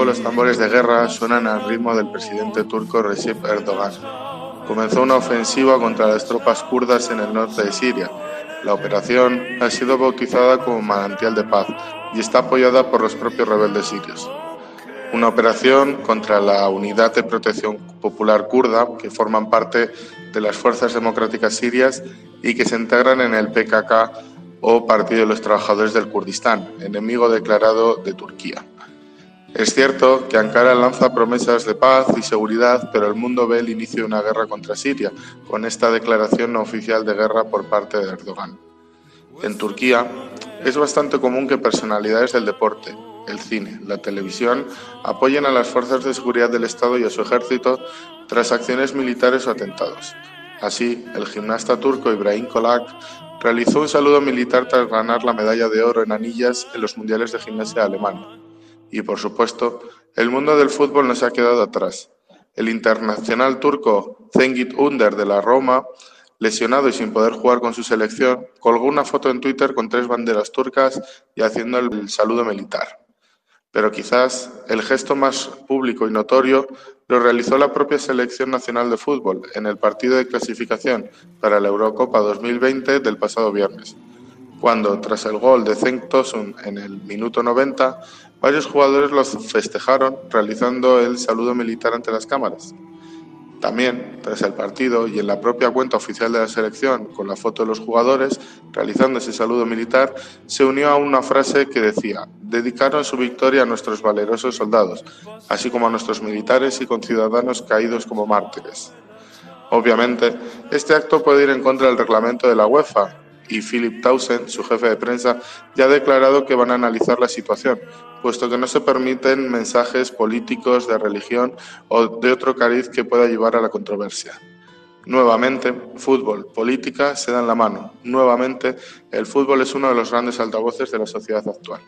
nuevo los tambores de guerra suenan al ritmo del presidente turco Recep Erdogan. Comenzó una ofensiva contra las tropas kurdas en el norte de Siria. La operación ha sido bautizada como Manantial de Paz y está apoyada por los propios rebeldes sirios. Una operación contra la Unidad de Protección Popular Kurda, que forman parte de las Fuerzas Democráticas Sirias y que se integran en el PKK o Partido de los Trabajadores del Kurdistán, enemigo declarado de Turquía. Es cierto que Ankara lanza promesas de paz y seguridad, pero el mundo ve el inicio de una guerra contra Siria, con esta declaración no oficial de guerra por parte de Erdogan. En Turquía es bastante común que personalidades del deporte, el cine, la televisión, apoyen a las fuerzas de seguridad del Estado y a su ejército tras acciones militares o atentados. Así, el gimnasta turco Ibrahim Kolak realizó un saludo militar tras ganar la medalla de oro en anillas en los Mundiales de Gimnasia de Alemania. Y por supuesto, el mundo del fútbol no se ha quedado atrás. El internacional turco Cengiz Under de la Roma, lesionado y sin poder jugar con su selección, colgó una foto en Twitter con tres banderas turcas y haciendo el saludo militar. Pero quizás el gesto más público y notorio lo realizó la propia Selección Nacional de Fútbol en el partido de clasificación para la Eurocopa 2020 del pasado viernes, cuando, tras el gol de Cenk Tosun en el minuto 90, varios jugadores los festejaron realizando el saludo militar ante las cámaras. También, tras el partido y en la propia cuenta oficial de la selección, con la foto de los jugadores realizando ese saludo militar, se unió a una frase que decía, dedicaron su victoria a nuestros valerosos soldados, así como a nuestros militares y conciudadanos caídos como mártires. Obviamente, este acto puede ir en contra del reglamento de la UEFA, y Philip Townsend, su jefe de prensa, ya ha declarado que van a analizar la situación, puesto que no se permiten mensajes políticos de religión o de otro cariz que pueda llevar a la controversia. Nuevamente, fútbol, política se dan la mano. Nuevamente, el fútbol es uno de los grandes altavoces de la sociedad actual.